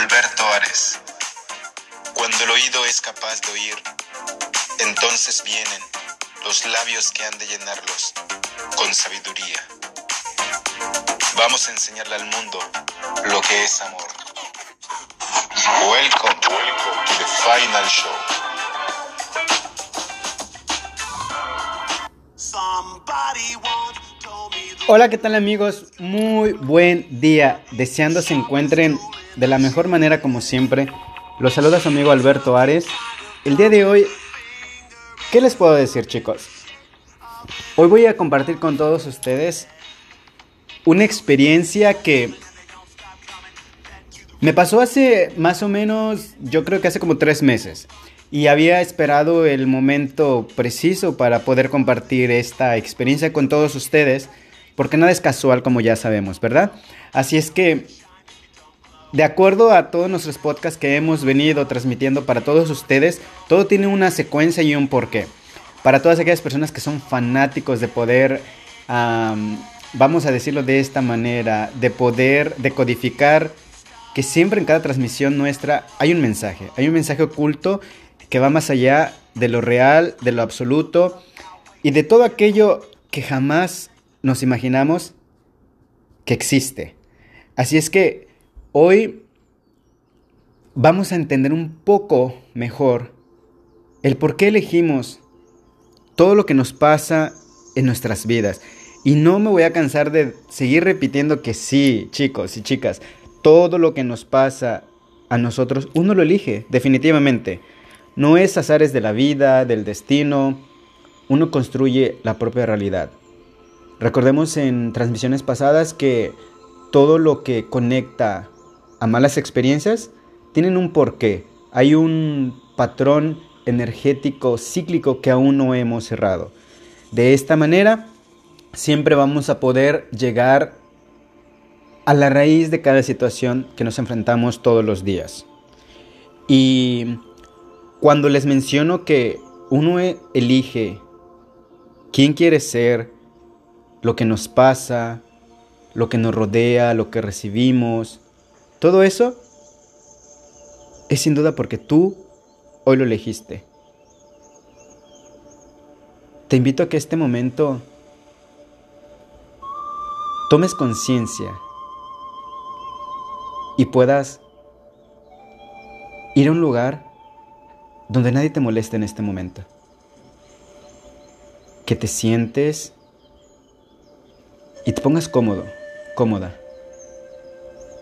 Alberto Ares. Cuando el oído es capaz de oír, entonces vienen los labios que han de llenarlos con sabiduría. Vamos a enseñarle al mundo lo que es amor. Welcome, welcome to the final show. Hola, ¿qué tal amigos? Muy buen día. Deseando se encuentren de la mejor manera como siempre. Los saluda su amigo Alberto Ares. El día de hoy, ¿qué les puedo decir chicos? Hoy voy a compartir con todos ustedes una experiencia que me pasó hace más o menos, yo creo que hace como tres meses. Y había esperado el momento preciso para poder compartir esta experiencia con todos ustedes, porque nada es casual como ya sabemos, ¿verdad? Así es que, de acuerdo a todos nuestros podcasts que hemos venido transmitiendo para todos ustedes, todo tiene una secuencia y un porqué. Para todas aquellas personas que son fanáticos de poder vamos a decirlo de esta manera, de poder decodificar que siempre en cada transmisión nuestra hay un mensaje, hay un mensaje oculto que va más allá de lo real, de lo absoluto y de todo aquello que jamás nos imaginamos que existe. Así es que hoy vamos a entender un poco mejor el por qué elegimos todo lo que nos pasa en nuestras vidas. Y no me voy a cansar de seguir repitiendo que sí, chicos y chicas, todo lo que nos pasa a nosotros, uno lo elige, definitivamente. No es azares de la vida, del destino, uno construye la propia realidad. Recordemos en transmisiones pasadas que todo lo que conecta a malas experiencias tienen un porqué. Hay un patrón energético cíclico que aún no hemos cerrado. De esta manera, siempre vamos a poder llegar a la raíz de cada situación que nos enfrentamos todos los días. Y cuando les menciono que uno e-, elige quién quiere ser, lo que nos pasa, lo que nos rodea, lo que recibimos, todo eso es sin duda porque tú hoy lo elegiste. Te invito a que este momento tomes conciencia y puedas ir a un lugar donde nadie te moleste en este momento. Que te sientes y te pongas cómodo, cómoda,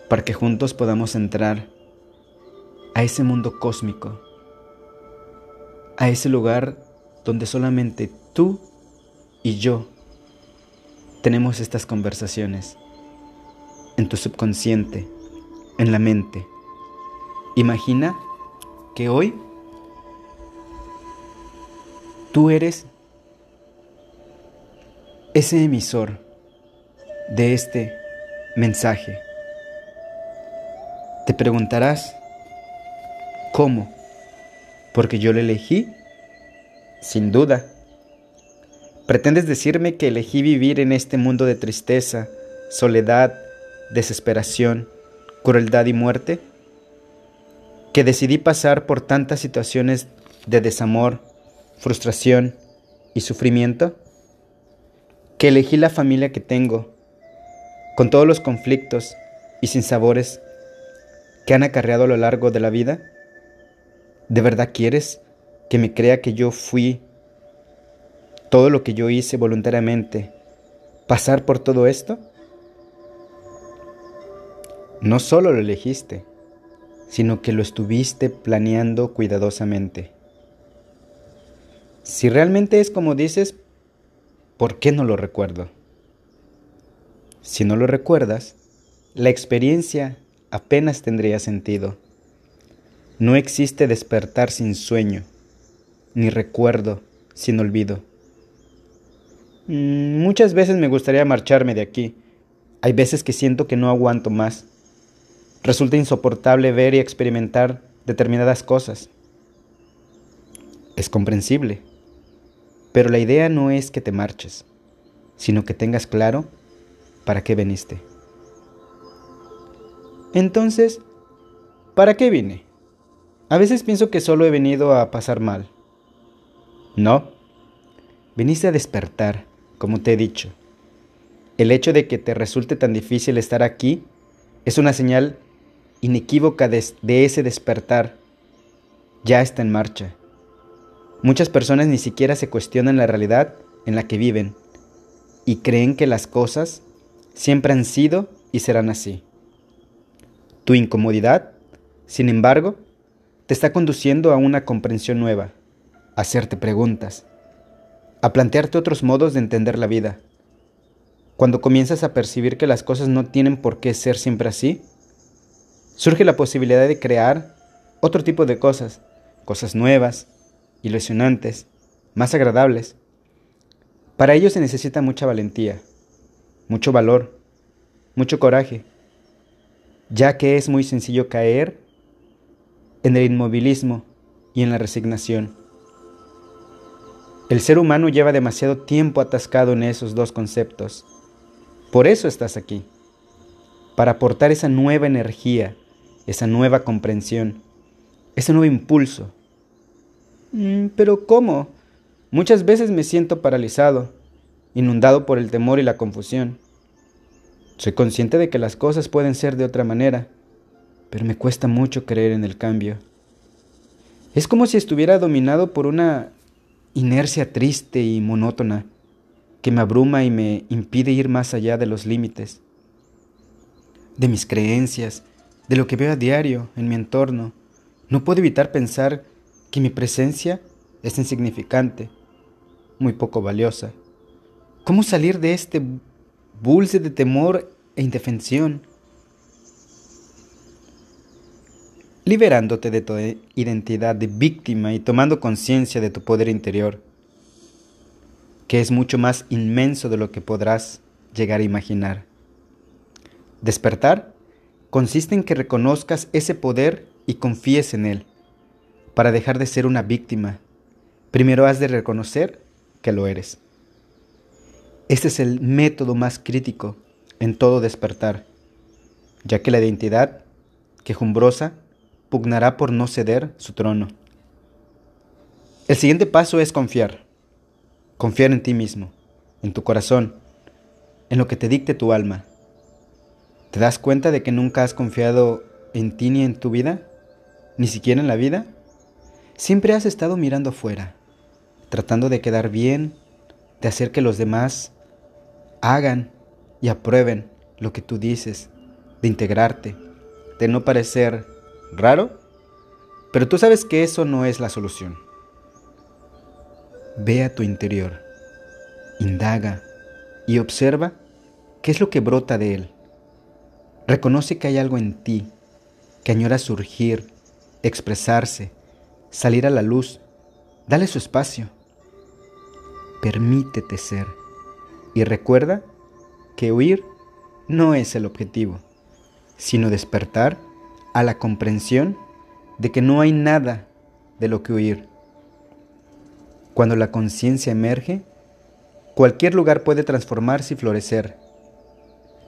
para que juntos podamos entrar a ese mundo cósmico, a ese lugar donde solamente tú y yo tenemos estas conversaciones en tu subconsciente, en la mente. Imagina que hoy tú eres ese emisor de este mensaje. Te preguntarás, ¿cómo? Porque yo lo elegí, sin duda. ¿Pretendes decirme que elegí vivir en este mundo de tristeza, soledad, desesperación, crueldad y muerte? ¿Que decidí pasar por tantas situaciones de desamor, frustración y sufrimiento? ¿Que elegí la familia que tengo, con todos los conflictos y sinsabores que han acarreado a lo largo de la vida? ¿De verdad quieres que me crea que yo fui todo lo que yo hice voluntariamente, pasar por todo esto? No solo lo elegiste, sino que lo estuviste planeando cuidadosamente. Si realmente es como dices, ¿por qué no lo recuerdo? Si no lo recuerdas, la experiencia apenas tendría sentido. No existe despertar sin sueño, ni recuerdo sin olvido. Mm, muchas veces me gustaría marcharme de aquí. Hay veces que siento que no aguanto más. Resulta insoportable ver y experimentar determinadas cosas. Es comprensible. Pero la idea no es que te marches, sino que tengas claro para qué viniste. Entonces, ¿para qué vine? A veces pienso que solo he venido a pasar mal. No, viniste a despertar, como te he dicho. El hecho de que te resulte tan difícil estar aquí es una señal inequívoca de, ese despertar. Ya está en marcha. Muchas personas ni siquiera se cuestionan la realidad en la que viven y creen que las cosas siempre han sido y serán así. Tu incomodidad, sin embargo, te está conduciendo a una comprensión nueva, a hacerte preguntas, a plantearte otros modos de entender la vida. Cuando comienzas a percibir que las cosas no tienen por qué ser siempre así, surge la posibilidad de crear otro tipo de cosas, cosas nuevas, ilusionantes, más agradables. Para ello se necesita mucha valentía, mucho valor, mucho coraje, ya que es muy sencillo caer en el inmovilismo y en la resignación. El ser humano lleva demasiado tiempo atascado en esos dos conceptos. Por eso estás aquí, para aportar esa nueva energía, esa nueva comprensión, ese nuevo impulso Mm, pero ¿cómo? Muchas veces me siento paralizado, inundado por el temor y la confusión. Soy consciente de que las cosas pueden ser de otra manera, pero me cuesta mucho creer en el cambio. Es como si estuviera dominado por una inercia triste y monótona que me abruma y me impide ir más allá de los límites, de mis creencias, de lo que veo a diario en mi entorno. No puedo evitar pensar que mi presencia es insignificante, muy poco valiosa. ¿Cómo salir de este bulce de temor e indefensión? Liberándote de tu identidad de víctima y tomando conciencia de tu poder interior, que es mucho más inmenso de lo que podrás llegar a imaginar. Despertar consiste en que reconozcas ese poder y confíes en él para dejar de ser una víctima, primero has de reconocer que lo eres. Este es el método más crítico en todo despertar, ya que la identidad quejumbrosa pugnará por no ceder su trono. El siguiente paso es confiar. Confiar en ti mismo, en tu corazón, en lo que te dicte tu alma. ¿Te das cuenta de que nunca has confiado en ti ni en tu vida? ¿Ni siquiera en la vida? Siempre has estado mirando afuera, tratando de quedar bien, de hacer que los demás hagan y aprueben lo que tú dices, de integrarte, de no parecer raro, pero tú sabes que eso no es la solución. Ve a tu interior, indaga y observa qué es lo que brota de él. Reconoce que hay algo en ti que añora surgir, expresarse, salir a la luz. Dale su espacio. Permítete ser. Y recuerda que huir no es el objetivo, sino despertar a la comprensión de que no hay nada de lo que huir. Cuando la conciencia emerge, cualquier lugar puede transformarse y florecer.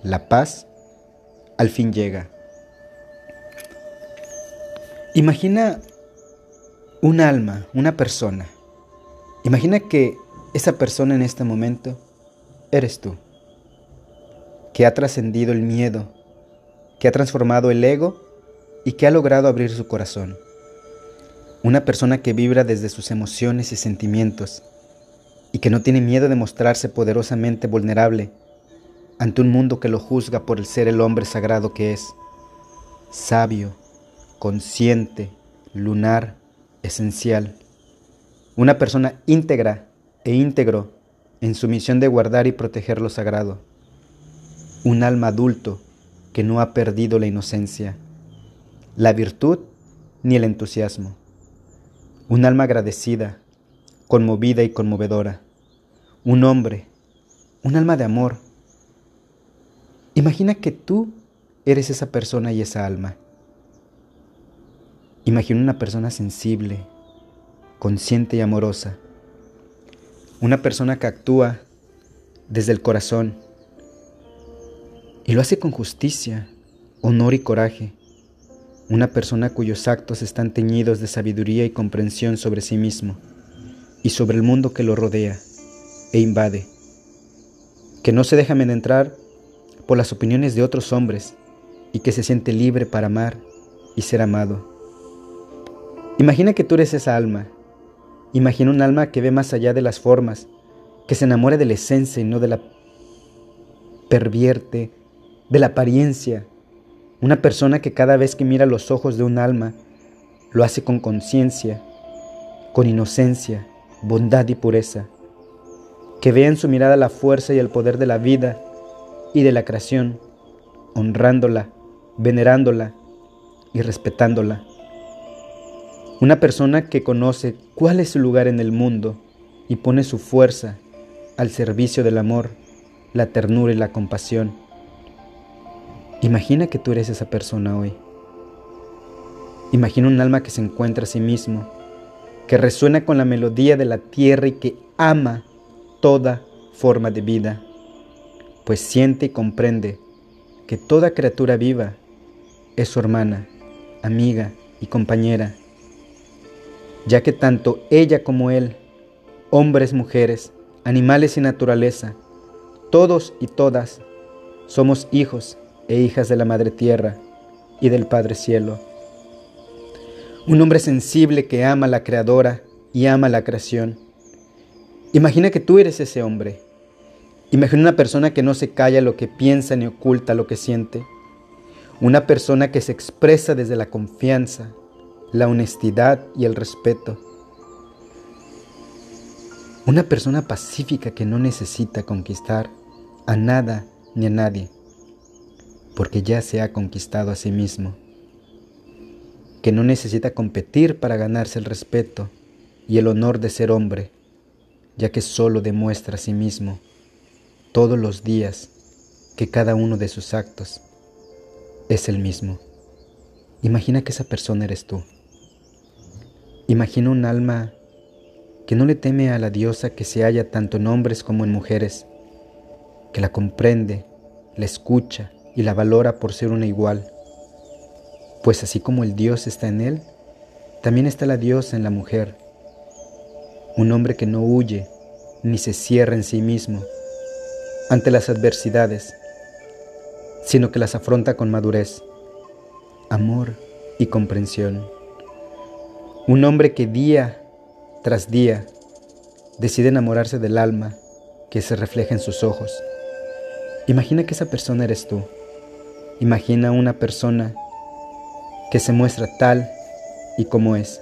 La paz al fin llega. Imagina un alma, una persona. Imagina que esa persona en este momento eres tú, que ha trascendido el miedo, que ha transformado el ego y que ha logrado abrir su corazón. Una persona que vibra desde sus emociones y sentimientos y que no tiene miedo de mostrarse poderosamente vulnerable ante un mundo que lo juzga por el ser el hombre sagrado que es, sabio, consciente, lunar, esencial. Una persona íntegra e íntegro en su misión de guardar y proteger lo sagrado. Un alma adulto que no ha perdido la inocencia, la virtud ni el entusiasmo. Un alma agradecida, conmovida y conmovedora. Un hombre, un alma de amor. Imagina que tú eres esa persona y esa alma. Imagina una persona sensible, consciente y amorosa. Una persona que actúa desde el corazón y lo hace con justicia, honor y coraje. Una persona cuyos actos están teñidos de sabiduría y comprensión sobre sí mismo y sobre el mundo que lo rodea e invade. Que no se deja entrar por las opiniones de otros hombres y que se siente libre para amar y ser amado. Imagina que tú eres esa alma. Imagina un alma que ve más allá de las formas, que se enamora de la esencia y no de la pervierte, de la apariencia. Una persona que cada vez que mira los ojos de un alma, lo hace con conciencia, con inocencia, bondad y pureza. Que vea en su mirada la fuerza y el poder de la vida y de la creación, honrándola venerándola y respetándola. Una persona que conoce cuál es su lugar en el mundo y pone su fuerza al servicio del amor, la ternura y la compasión. Imagina que tú eres esa persona hoy. Imagina un alma que se encuentra a sí mismo, que resuena con la melodía de la tierra y que ama toda forma de vida, pues siente y comprende que toda criatura viva es su hermana, amiga y compañera, ya que tanto ella como él, hombres, mujeres, animales y naturaleza, todos y todas, somos hijos e hijas de la Madre Tierra y del Padre Cielo. Un hombre sensible que ama a la Creadora y ama la creación. Imagina que tú eres ese hombre. Imagina una persona que no se calla lo que piensa ni oculta lo que siente una persona que se expresa desde la confianza, la honestidad y el respeto. Una persona pacífica que no necesita conquistar a nada ni a nadie, porque ya se ha conquistado a sí mismo. Que no necesita competir para ganarse el respeto y el honor de ser hombre, ya que solo demuestra a sí mismo todos los días que cada uno de sus actos es el mismo. Imagina que esa persona eres tú. Imagina un alma que no le teme a la diosa que se halla tanto en hombres como en mujeres, que la comprende, la escucha y la valora por ser una igual. Pues así como el Dios está en él, también está la diosa en la mujer. Un hombre que no huye ni se cierra en sí mismo ante las adversidades, sino que las afronta con madurez, amor y comprensión. Un hombre que día tras día decide enamorarse del alma que se refleja en sus ojos. Imagina que esa persona eres tú. Imagina una persona que se muestra tal y como es,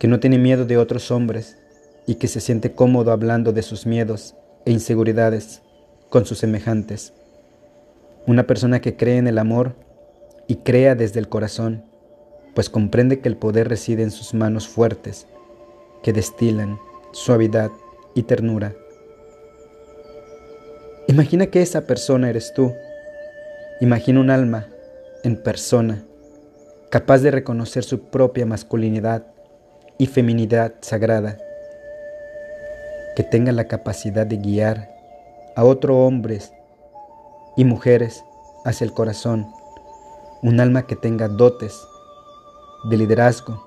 que no tiene miedo de otros hombres y que se siente cómodo hablando de sus miedos e inseguridades con sus semejantes. Una persona que cree en el amor y crea desde el corazón, pues comprende que el poder reside en sus manos fuertes, que destilan suavidad y ternura. Imagina que esa persona eres tú. Imagina un alma en persona, capaz de reconocer su propia masculinidad y feminidad sagrada, que tenga la capacidad de guiar a otros hombres y mujeres hacia el corazón, un alma que tenga dotes de liderazgo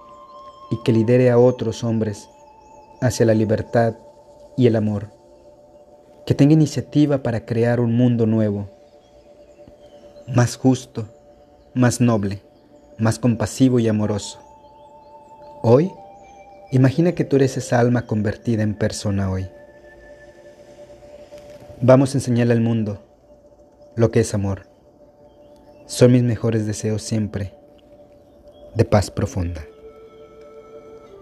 y que lidere a otros hombres hacia la libertad y el amor, que tenga iniciativa para crear un mundo nuevo, más justo, más noble, más compasivo y amoroso. Hoy, imagina que tú eres esa alma convertida en persona hoy. Vamos a enseñarle al mundo lo que es amor. Son mis mejores deseos siempre de paz profunda.